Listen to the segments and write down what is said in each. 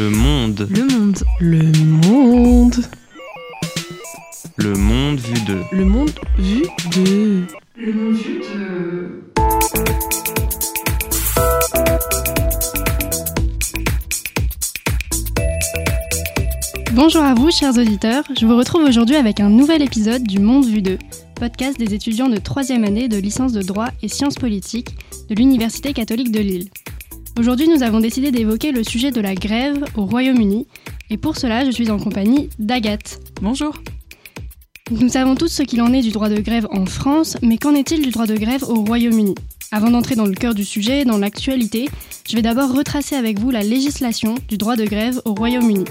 Le monde. Le monde. Le monde. Le monde vu de. Le monde vu de. Le monde vu de. Bonjour à vous, chers auditeurs. Je vous retrouve aujourd'hui avec un nouvel épisode du Monde Vu 2, podcast des étudiants de troisième année de licence de droit et sciences politiques de l'Université catholique de Lille. Aujourd'hui, nous avons décidé d'évoquer le sujet de la grève au Royaume-Uni, et pour cela, je suis en compagnie d'Agathe. Bonjour. Nous savons tous ce qu'il en est du droit de grève en France, mais qu'en est-il du droit de grève au Royaume-Uni? Avant d'entrer dans le cœur du sujet, dans l'actualité, je vais d'abord retracer avec vous la législation du droit de grève au Royaume-Uni.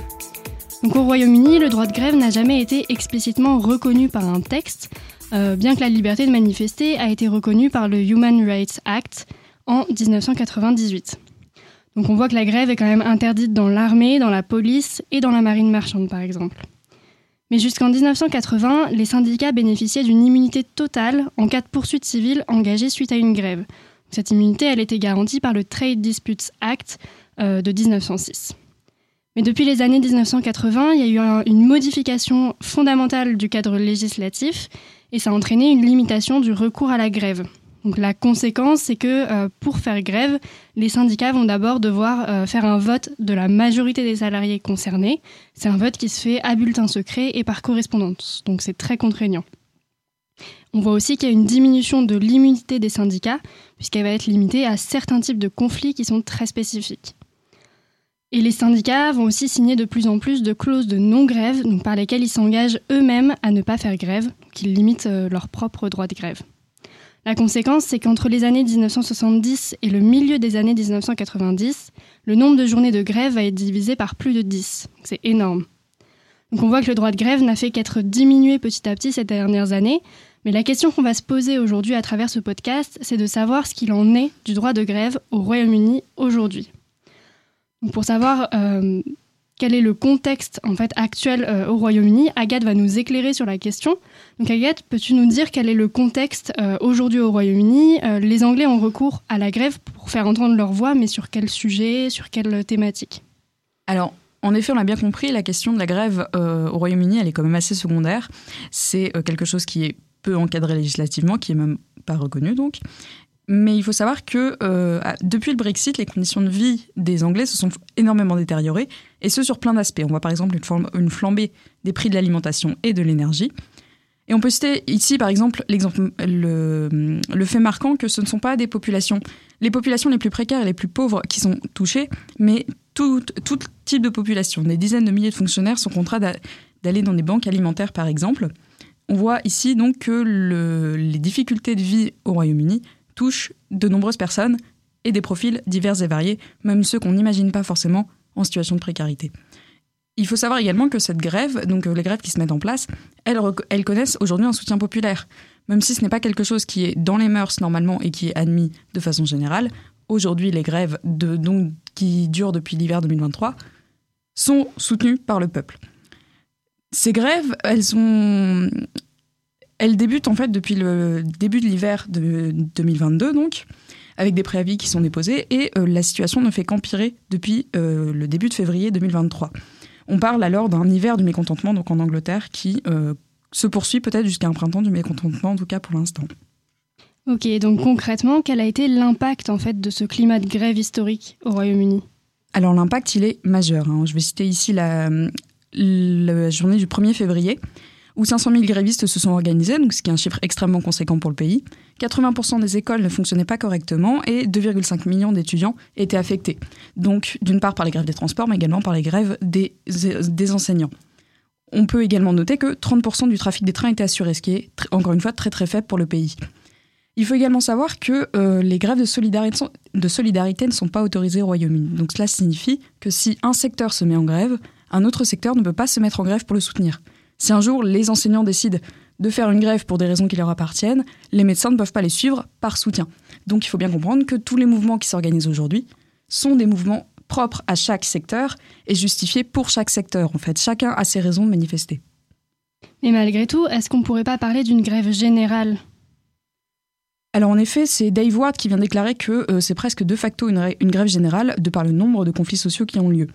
Donc au Royaume-Uni, le droit de grève n'a jamais été explicitement reconnu par un texte, euh, bien que la liberté de manifester a été reconnue par le Human Rights Act en 1998. Donc on voit que la grève est quand même interdite dans l'armée, dans la police et dans la marine marchande par exemple. Mais jusqu'en 1980, les syndicats bénéficiaient d'une immunité totale en cas de poursuite civile engagée suite à une grève. Cette immunité, elle était garantie par le Trade Disputes Act euh, de 1906. Mais depuis les années 1980, il y a eu un, une modification fondamentale du cadre législatif et ça a entraîné une limitation du recours à la grève. La conséquence, c'est que euh, pour faire grève, les syndicats vont d'abord devoir euh, faire un vote de la majorité des salariés concernés. C'est un vote qui se fait à bulletin secret et par correspondance, donc c'est très contraignant. On voit aussi qu'il y a une diminution de l'immunité des syndicats, puisqu'elle va être limitée à certains types de conflits qui sont très spécifiques. Et les syndicats vont aussi signer de plus en plus de clauses de non-grève, par lesquelles ils s'engagent eux-mêmes à ne pas faire grève, donc ils limitent euh, leur propre droit de grève. La conséquence, c'est qu'entre les années 1970 et le milieu des années 1990, le nombre de journées de grève va être divisé par plus de 10. C'est énorme. Donc on voit que le droit de grève n'a fait qu'être diminué petit à petit ces dernières années, mais la question qu'on va se poser aujourd'hui à travers ce podcast, c'est de savoir ce qu'il en est du droit de grève au Royaume-Uni aujourd'hui. Pour savoir euh, quel est le contexte en fait actuel euh, au Royaume-Uni, Agathe va nous éclairer sur la question. Donc Agathe, peux-tu nous dire quel est le contexte euh, aujourd'hui au Royaume-Uni? Euh, Les Anglais ont recours à la grève pour faire entendre leur voix, mais sur quel sujet, sur quelle thématique? Alors, en effet, on l'a bien compris, la question de la grève au Royaume-Uni, elle est quand même assez secondaire. C'est quelque chose qui est peu encadré législativement, qui est même pas reconnu donc. Mais il faut savoir que euh, depuis le Brexit, les conditions de vie des Anglais se sont énormément détériorées, et ce sur plein d'aspects. On voit par exemple une flambée des prix de l'alimentation et de l'énergie. Et on peut citer ici, par exemple, l'exemple, le, fait marquant que ce ne sont pas des populations, les populations les plus précaires et les plus pauvres qui sont touchées, mais tout, type de population. Des dizaines de milliers de fonctionnaires sont contraints d'aller dans des banques alimentaires, par exemple. On voit ici donc que le, les difficultés de vie au Royaume-Uni touchent de nombreuses personnes et des profils divers et variés, même ceux qu'on n'imagine pas forcément en situation de précarité. Il faut savoir également que cette grève, donc les grèves qui se mettent en place, elles, connaissent aujourd'hui un soutien populaire. Même si ce n'est pas quelque chose qui est dans les mœurs normalement et qui est admis de façon générale, aujourd'hui les grèves donc, qui durent depuis l'hiver 2023 sont soutenues par le peuple. Ces grèves, elles sont, elles débutent en fait depuis le début de l'hiver de 2022 donc avec des préavis qui sont déposés et euh, la situation ne fait qu'empirer depuis euh, le début de février 2023. On parle alors d'un hiver du mécontentement donc en Angleterre qui euh, se poursuit peut-être jusqu'à un printemps du mécontentement en tout cas pour l'instant. Ok, donc concrètement, quel a été l'impact en fait de ce climat de grève historique au Royaume-Uni? Alors l'impact, il est majeur. Hein. Je vais citer ici la, la journée du 1er février où 500 000 grévistes se sont organisés, ce qui est un chiffre extrêmement conséquent pour le pays. 80% des écoles ne fonctionnaient pas correctement et 2,5 millions d'étudiants étaient affectés. Donc, d'une part par les grèves des transports, mais également par les grèves des, enseignants. On peut également noter que 30% du trafic des trains était assuré, ce qui est, encore une fois, très très faible pour le pays. Il faut également savoir que euh, les grèves de solidarité, de solidarité ne sont pas autorisées au Royaume-Uni. Donc cela signifie que si un secteur se met en grève, un autre secteur ne peut pas se mettre en grève pour le soutenir. Si un jour les enseignants décident de faire une grève pour des raisons qui leur appartiennent, les médecins ne peuvent pas les suivre par soutien. Donc il faut bien comprendre que tous les mouvements qui s'organisent aujourd'hui sont des mouvements propres à chaque secteur et justifiés pour chaque secteur. En fait, chacun a ses raisons de manifester. Mais malgré tout, est-ce qu'on ne pourrait pas parler d'une grève générale? Alors en effet, c'est Dave Ward qui vient déclarer que euh, c'est presque de facto une, une, grève générale de par le nombre de conflits sociaux qui ont lieu.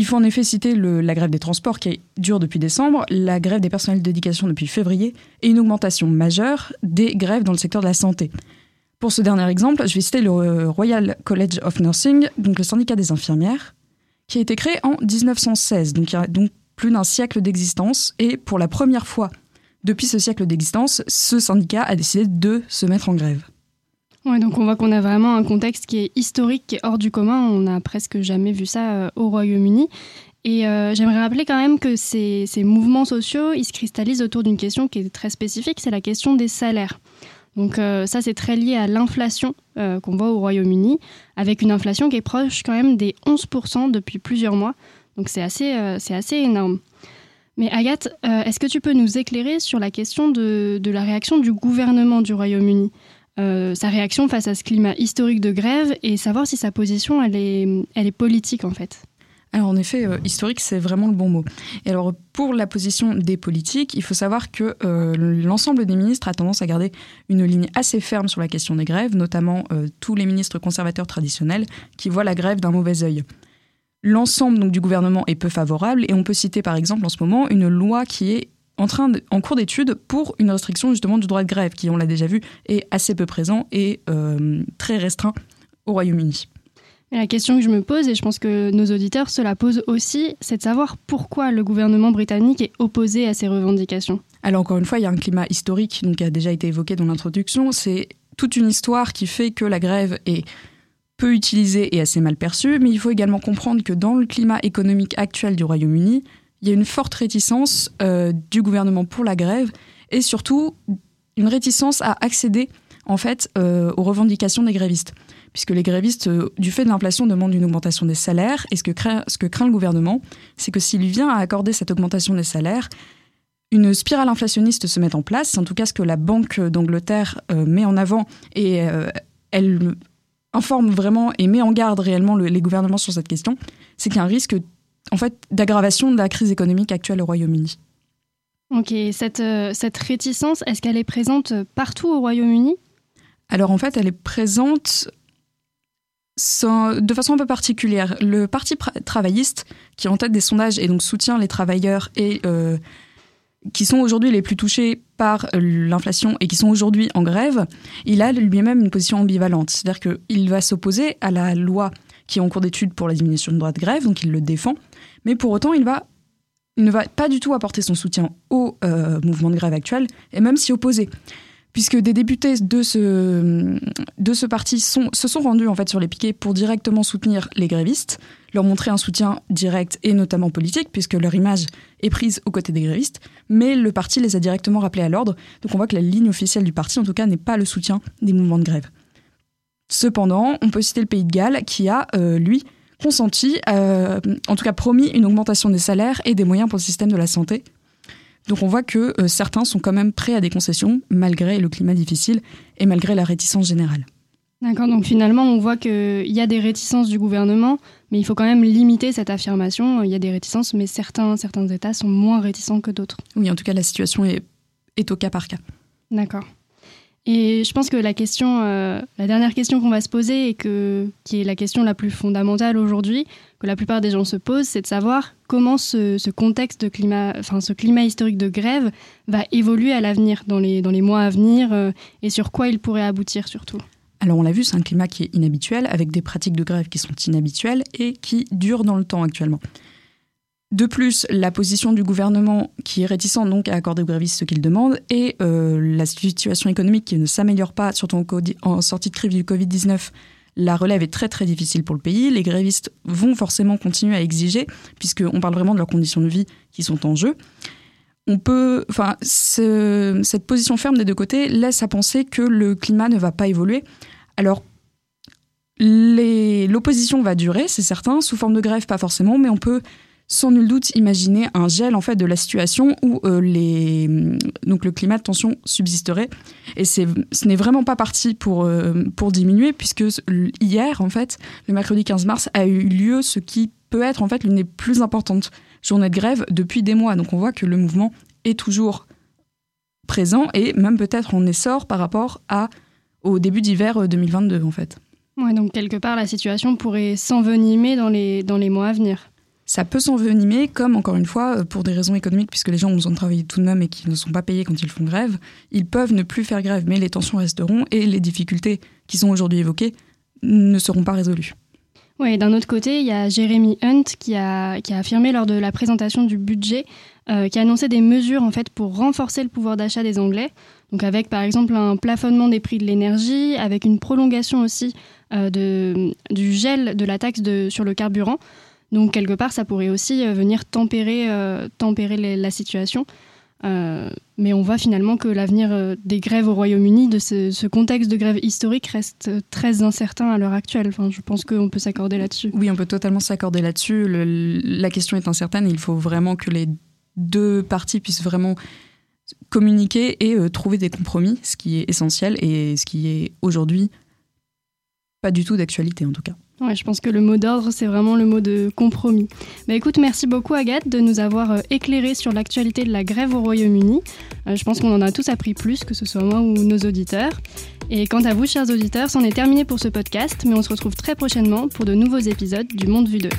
Il faut en effet citer la grève des transports qui dure depuis décembre, la grève des personnels d'éducation depuis février et une augmentation majeure des grèves dans le secteur de la santé. Pour ce dernier exemple, je vais citer le euh, Royal College of Nursing, donc le syndicat des infirmières, qui a été créé en 1916, donc il y a donc plus d'un siècle d'existence. Et pour la première fois depuis ce siècle d'existence, ce syndicat a décidé de se mettre en grève. Donc on voit qu'on a vraiment un contexte qui est historique, qui est hors du commun. On n'a presque jamais vu ça euh, au Royaume-Uni. Et euh, j'aimerais rappeler quand même que ces, mouvements sociaux, ils se cristallisent autour d'une question qui est très spécifique, c'est la question des salaires. Donc euh, ça, c'est très lié à l'inflation qu'on voit au Royaume-Uni, avec une inflation qui est proche quand même des 11% depuis plusieurs mois. Donc c'est assez, énorme. Mais Agathe, est-ce que tu peux nous éclairer sur la question de la réaction du gouvernement du Royaume-Uni? Euh, sa réaction face à ce climat historique de grève et savoir si sa position elle est, elle est politique en fait. Alors en effet, euh, historique, c'est vraiment le bon mot. Et alors pour la position des politiques, il faut savoir que euh, l'ensemble des ministres a tendance à garder une ligne assez ferme sur la question des grèves, notamment tous les ministres conservateurs traditionnels qui voient la grève d'un mauvais œil. L'ensemble donc du gouvernement est peu favorable et on peut citer par exemple en ce moment une loi qui est en, train de- en cours d'étude pour une restriction justement du droit de grève qui, on l'a déjà vu, est assez peu présent et euh, très restreint au Royaume-Uni. La question que je me pose, et je pense que nos auditeurs se la posent aussi, c'est de savoir pourquoi le gouvernement britannique est opposé à ces revendications. Alors encore une fois, il y a un climat historique donc, qui a déjà été évoqué dans l'introduction. C'est toute une histoire qui fait que la grève est peu utilisée et assez mal perçue, mais il faut également comprendre que dans le climat économique actuel du Royaume-Uni, il y a une forte réticence euh, du gouvernement pour la grève et surtout une réticence à accéder en fait euh, aux revendications des grévistes. Puisque les grévistes, euh, du fait de l'inflation, demandent une augmentation des salaires. Et ce que craint, ce que craint le gouvernement, c'est que s'il vient à accorder cette augmentation des salaires, une spirale inflationniste se met en place. En tout cas ce que la Banque d'Angleterre met en avant et elle informe vraiment et met en garde réellement le- les gouvernements sur cette question. C'est qu'il y a un risque en fait, d'aggravation de la crise économique actuelle au Royaume-Uni. Ok, cette, euh, cette réticence, est-ce qu'elle est présente partout au Royaume-Uni? Alors en fait, elle est présente sans- de façon un peu particulière. Le Parti travailliste, qui est en tête des sondages et donc soutient les travailleurs et euh, qui sont aujourd'hui les plus touchés par l'inflation et qui sont aujourd'hui en grève, il a lui-même une position ambivalente. C'est-à-dire qu'il va s'opposer à la loi qui est en cours d'étude pour la diminution du droit de grève, donc il le défend, mais pour autant, il, ne va pas du tout apporter son soutien au euh, mouvement de grève actuel et même s'y opposer. Puisque des députés de ce, parti se sont rendus en fait sur les piquets pour directement soutenir les grévistes, leur montrer un soutien direct et notamment politique, puisque leur image est prise aux côtés des grévistes, mais le parti les a directement rappelés à l'ordre, donc on voit que la ligne officielle du parti en tout cas n'est pas le soutien des mouvements de grève. Cependant, on peut citer le Pays de Galles qui a, euh, lui, consenti, euh, en tout cas promis une augmentation des salaires et des moyens pour le système de la santé donc on voit que euh, certains sont quand même prêts à des concessions, malgré le climat difficile et malgré la réticence générale. D'accord, donc finalement, on voit qu'il y a des réticences du gouvernement, mais il faut quand même limiter cette affirmation. Il y a des réticences, mais certains, certains États sont moins réticents que d'autres. Oui, en tout cas, la situation est, est au cas par cas. D'accord. Et je pense que la question, euh, la dernière question qu'on va se poser, et que, qui est la question la plus fondamentale aujourd'hui, que la plupart des gens se posent, c'est de savoir comment ce, contexte de climat, enfin ce climat historique de grève va évoluer à l'avenir, dans les, dans les mois à venir, euh, et sur quoi il pourrait aboutir surtout. Alors on l'a vu, c'est un climat qui est inhabituel, avec des pratiques de grève qui sont inhabituelles et qui durent dans le temps actuellement. De plus, la position du gouvernement qui est réticent donc à accorder aux grévistes ce qu'ils demandent et euh, la situation économique qui ne s'améliore pas, surtout en, sortie de crise du Covid-19, la relève est très très difficile pour le pays. Les grévistes vont forcément continuer à exiger, puisqu'on parle vraiment de leurs conditions de vie qui sont en jeu. On peut, enfin, ce- cette position ferme des deux côtés laisse à penser que le climat ne va pas évoluer. Alors, l'opposition va durer, c'est certain, sous forme de grève, pas forcément, mais on peut sans nul doute imaginer un gel en fait de la situation où euh, les, donc le climat de tension subsisterait. Et c'est, ce n'est vraiment pas parti pour, euh, pour diminuer, puisque hier, en fait, le mercredi 15 mars, a eu lieu ce qui peut être en fait l'une des plus importantes journées de grève depuis des mois. Donc on voit que le mouvement est toujours présent et même peut-être en essor par rapport à, au début d'hiver 2022 en fait. Ouais, donc quelque part, la situation pourrait s'envenimer dans les, dans les mois à venir. Ça peut s'envenimer, comme encore une fois, euh, pour des raisons économiques, puisque les gens ont besoin de travailler tout de même et qui ne sont pas payés quand ils font grève, ils peuvent ne plus faire grève, mais les tensions resteront et les difficultés qui sont aujourd'hui évoquées ne seront pas résolues. Oui, d'un autre côté, il y a Jeremy Hunt qui a, affirmé lors de la présentation du budget, euh, qui a annoncé des mesures en fait pour renforcer le pouvoir d'achat des Anglais. Donc avec par exemple un plafonnement des prix de l'énergie, avec une prolongation aussi euh, du gel de la taxe sur le carburant. Donc quelque part, ça pourrait aussi euh, venir tempérer, euh, tempérer la situation. mais on voit finalement que l'avenir des grèves au Royaume-Uni, de ce, contexte de grève historique, reste très incertain à l'heure actuelle. Je pense qu'on peut s'accorder là-dessus. Oui, on peut totalement s'accorder là-dessus. la question est incertaine. il faut vraiment que les deux parties puissent vraiment communiquer et trouver des compromis, ce qui est essentiel et ce qui est aujourd'hui pas du tout d'actualité en tout cas. Ouais, je pense que le mot d'ordre, c'est vraiment le mot de compromis. Bah, écoute, merci beaucoup Agathe de nous avoir euh, éclairé sur l'actualité de la grève au Royaume-Uni. Euh, je pense qu'on en a tous appris plus, que ce soit moi ou nos auditeurs. Et quant à vous, chers auditeurs, c'en est terminé pour ce podcast, mais on se retrouve très prochainement pour de nouveaux épisodes du Monde Vu 2.